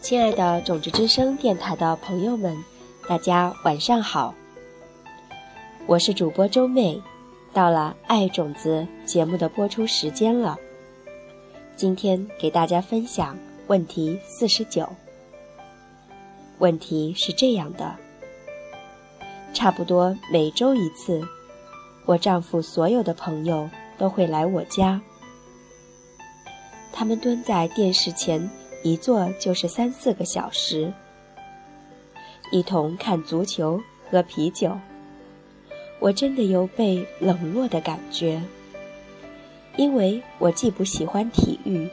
亲爱的种子之声电台的朋友们，大家晚上好。我是主播周妹，到了《爱种子》节目的播出时间了。今天给大家分享问题四十九。问题是这样的：差不多每周一次，我丈夫所有的朋友都会来我家，他们蹲在电视前。一坐就是三四个小时，一同看足球、喝啤酒。我真的有被冷落的感觉，因为我既不喜欢体育，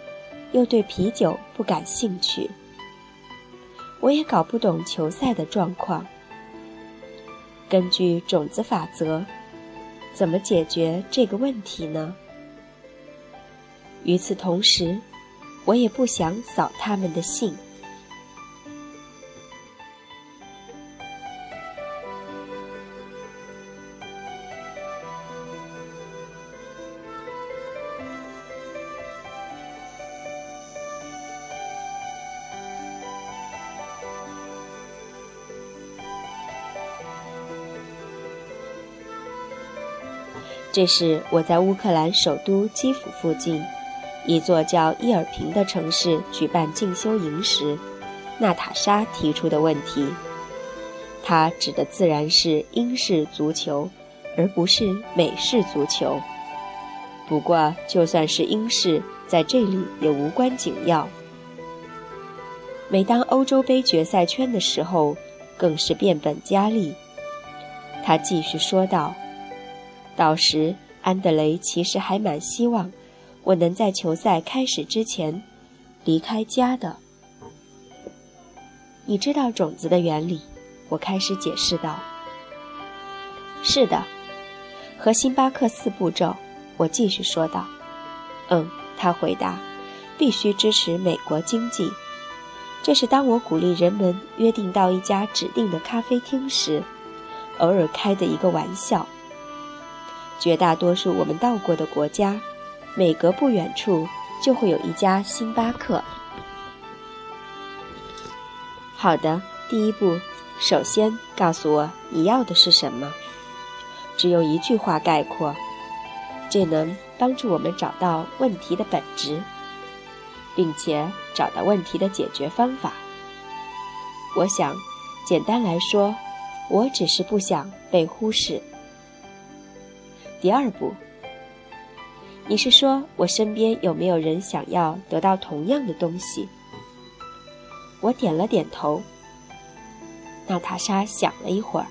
又对啤酒不感兴趣。我也搞不懂球赛的状况。根据种子法则，怎么解决这个问题呢？与此同时。我也不想扫他们的兴。这是我在乌克兰首都基辅附近。一座叫伊尔平的城市举办进修营时，娜塔莎提出的问题。她指的自然是英式足球，而不是美式足球。不过，就算是英式，在这里也无关紧要。每当欧洲杯决赛圈的时候，更是变本加厉。他继续说道：“到时，安德雷其实还蛮希望。”我能在球赛开始之前离开家的。你知道种子的原理，我开始解释道。是的，和星巴克四步骤，我继续说道。嗯，他回答，必须支持美国经济。这是当我鼓励人们约定到一家指定的咖啡厅时，偶尔开的一个玩笑。绝大多数我们到过的国家。每隔不远处就会有一家星巴克。好的，第一步，首先告诉我你要的是什么。只有一句话概括，这能帮助我们找到问题的本质，并且找到问题的解决方法。我想，简单来说，我只是不想被忽视。第二步。你是说我身边有没有人想要得到同样的东西？我点了点头。娜塔莎想了一会儿，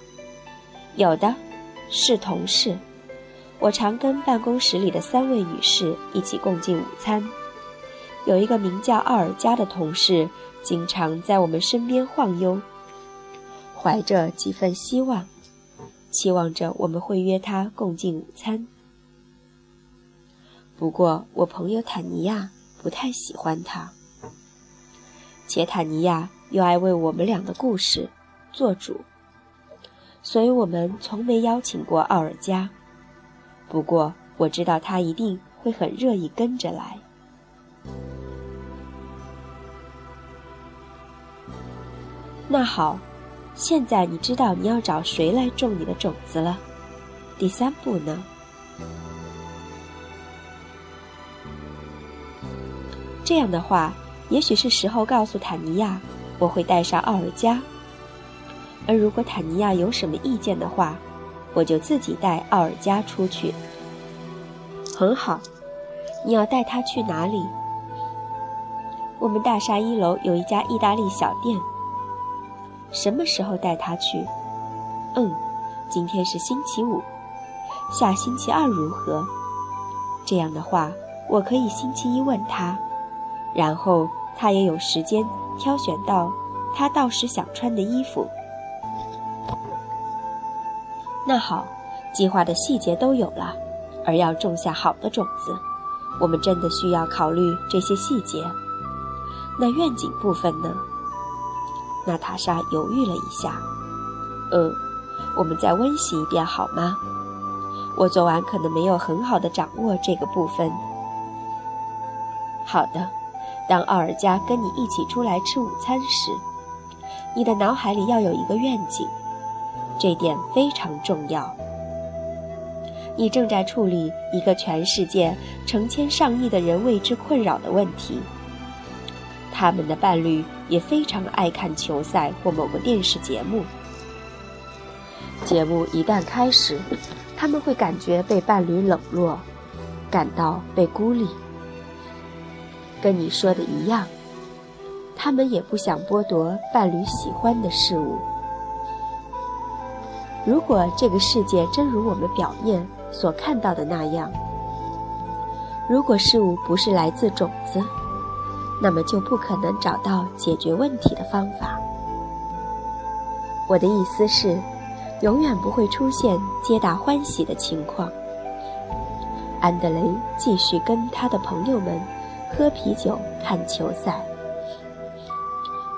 有的，是同事。我常跟办公室里的三位女士一起共进午餐。有一个名叫奥尔加的同事，经常在我们身边晃悠，怀着几分希望，期望着我们会约她共进午餐。不过，我朋友坦尼亚不太喜欢他，且坦尼亚又爱为我们俩的故事做主，所以我们从没邀请过奥尔加。不过，我知道他一定会很乐意跟着来。那好，现在你知道你要找谁来种你的种子了。第三步呢？这样的话，也许是时候告诉坦尼亚，我会带上奥尔加。而如果坦尼亚有什么意见的话，我就自己带奥尔加出去。很好，你要带他去哪里？我们大厦一楼有一家意大利小店。什么时候带他去？嗯，今天是星期五，下星期二如何？这样的话，我可以星期一问他。然后他也有时间挑选到他到时想穿的衣服。那好，计划的细节都有了，而要种下好的种子，我们真的需要考虑这些细节。那愿景部分呢？娜塔莎犹豫了一下。嗯，我们再温习一遍好吗？我昨晚可能没有很好的掌握这个部分。好的。当奥尔加跟你一起出来吃午餐时，你的脑海里要有一个愿景，这点非常重要。你正在处理一个全世界成千上亿的人为之困扰的问题。他们的伴侣也非常爱看球赛或某个电视节目。节目一旦开始，他们会感觉被伴侣冷落，感到被孤立。跟你说的一样，他们也不想剥夺伴侣喜欢的事物。如果这个世界真如我们表面所看到的那样，如果事物不是来自种子，那么就不可能找到解决问题的方法。我的意思是，永远不会出现皆大欢喜的情况。安德雷继续跟他的朋友们。喝啤酒、看球赛，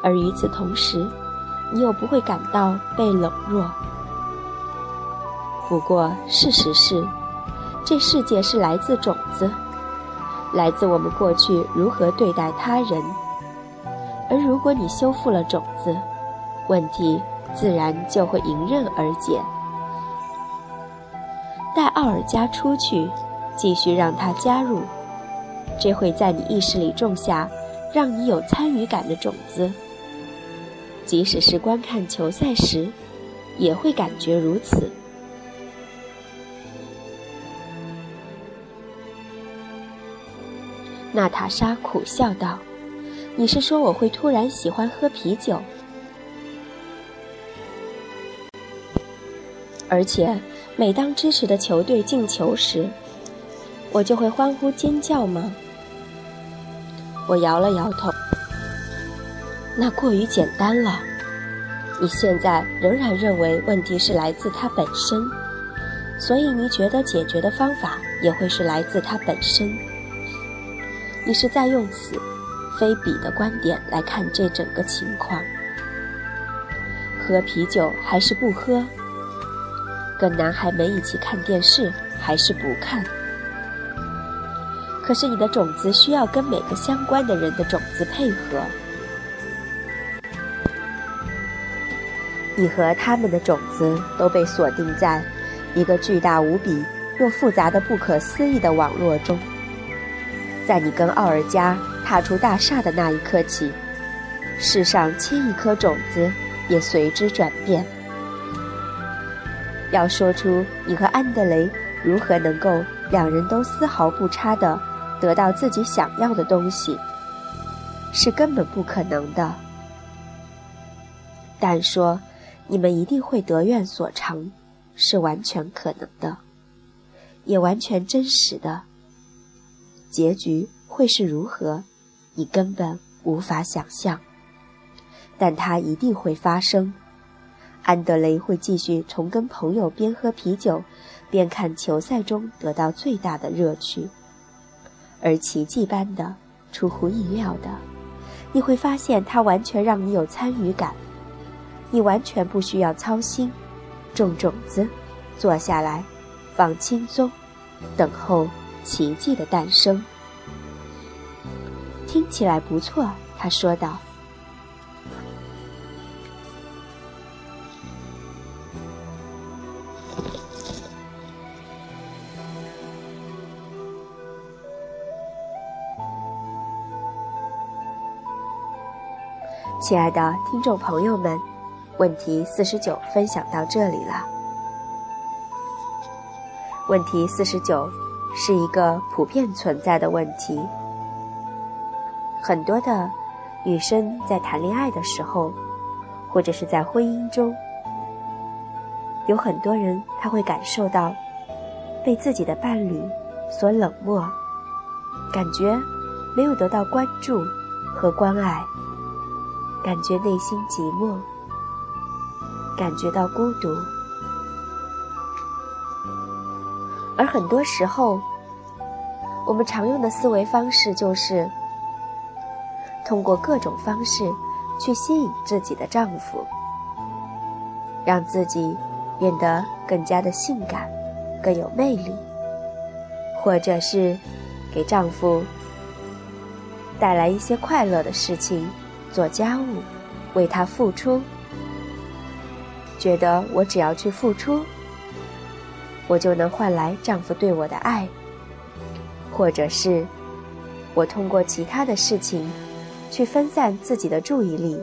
而与此同时，你又不会感到被冷落。不过，事实是，这世界是来自种子，来自我们过去如何对待他人。而如果你修复了种子，问题自然就会迎刃而解。带奥尔加出去，继续让他加入。这会在你意识里种下让你有参与感的种子，即使是观看球赛时，也会感觉如此。娜塔莎苦笑道：“你是说我会突然喜欢喝啤酒，而且每当支持的球队进球时，我就会欢呼尖叫吗？”我摇了摇头，那过于简单了。你现在仍然认为问题是来自它本身，所以你觉得解决的方法也会是来自它本身。你是在用此非彼的观点来看这整个情况：喝啤酒还是不喝？跟男孩们一起看电视还是不看？可是你的种子需要跟每个相关的人的种子配合，你和他们的种子都被锁定在一个巨大无比又复杂的不可思议的网络中。在你跟奥尔加踏出大厦的那一刻起，世上千亿颗种子也随之转变。要说出你和安德雷如何能够两人都丝毫不差的。得到自己想要的东西，是根本不可能的。但说你们一定会得愿所偿，是完全可能的，也完全真实的。结局会是如何，你根本无法想象。但它一定会发生。安德雷会继续从跟朋友边喝啤酒，边看球赛中得到最大的乐趣。而奇迹般的、出乎意料的，你会发现它完全让你有参与感，你完全不需要操心，种种子，坐下来，放轻松，等候奇迹的诞生。听起来不错，他说道。亲爱的听众朋友们，问题四十九分享到这里了。问题四十九是一个普遍存在的问题。很多的女生在谈恋爱的时候，或者是在婚姻中，有很多人他会感受到被自己的伴侣所冷漠，感觉没有得到关注和关爱。感觉内心寂寞，感觉到孤独，而很多时候，我们常用的思维方式就是通过各种方式去吸引自己的丈夫，让自己变得更加的性感、更有魅力，或者是给丈夫带来一些快乐的事情，做家务，为他付出，觉得我只要去付出，我就能换来丈夫对我的爱，或者是，我通过其他的事情，去分散自己的注意力，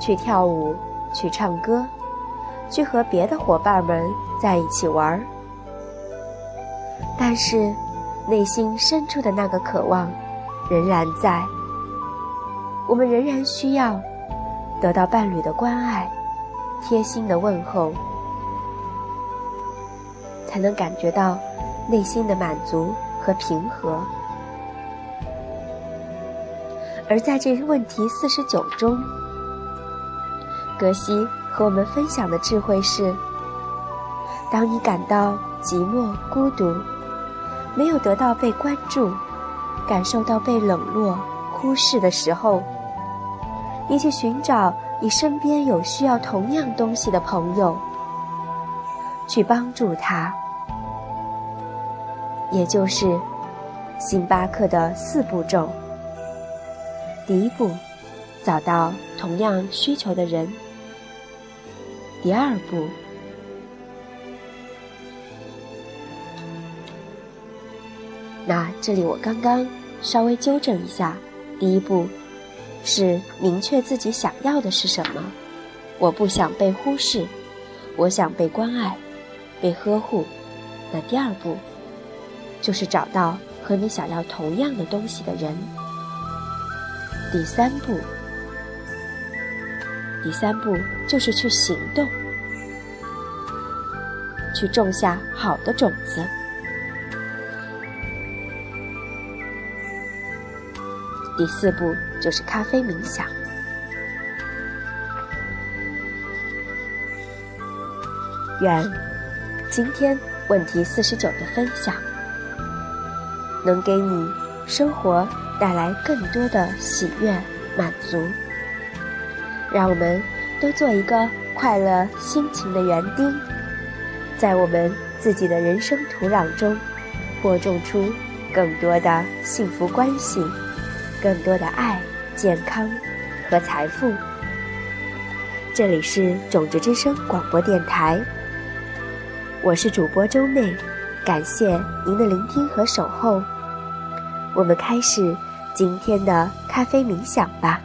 去跳舞，去唱歌，去和别的伙伴们在一起玩儿，但是，内心深处的那个渴望。仍然在，我们仍然需要得到伴侣的关爱、贴心的问候，才能感觉到内心的满足和平和。而在这问题四十九中，格西和我们分享的智慧是：当你感到寂寞、孤独，没有得到被关注。感受到被冷落、忽视的时候，你去寻找你身边有需要同样东西的朋友，去帮助他。也就是星巴克的四步骤：第一步，找到同样需求的人；第二步，那这里我刚刚稍微纠正一下，第一步是明确自己想要的是什么。我不想被忽视，我想被关爱、被呵护。那第二步就是找到和你想要同样的东西的人。第三步，第三步就是去行动，去种下好的种子。第四步就是咖啡冥想。愿今天问题四十九的分享，能给你生活带来更多的喜悦满足。让我们都做一个快乐心情的园丁，在我们自己的人生土壤中，播种出更多的幸福关系。更多的爱、健康和财富。这里是种子之声广播电台，我是主播周妹，感谢您的聆听和守候。我们开始今天的咖啡冥想吧。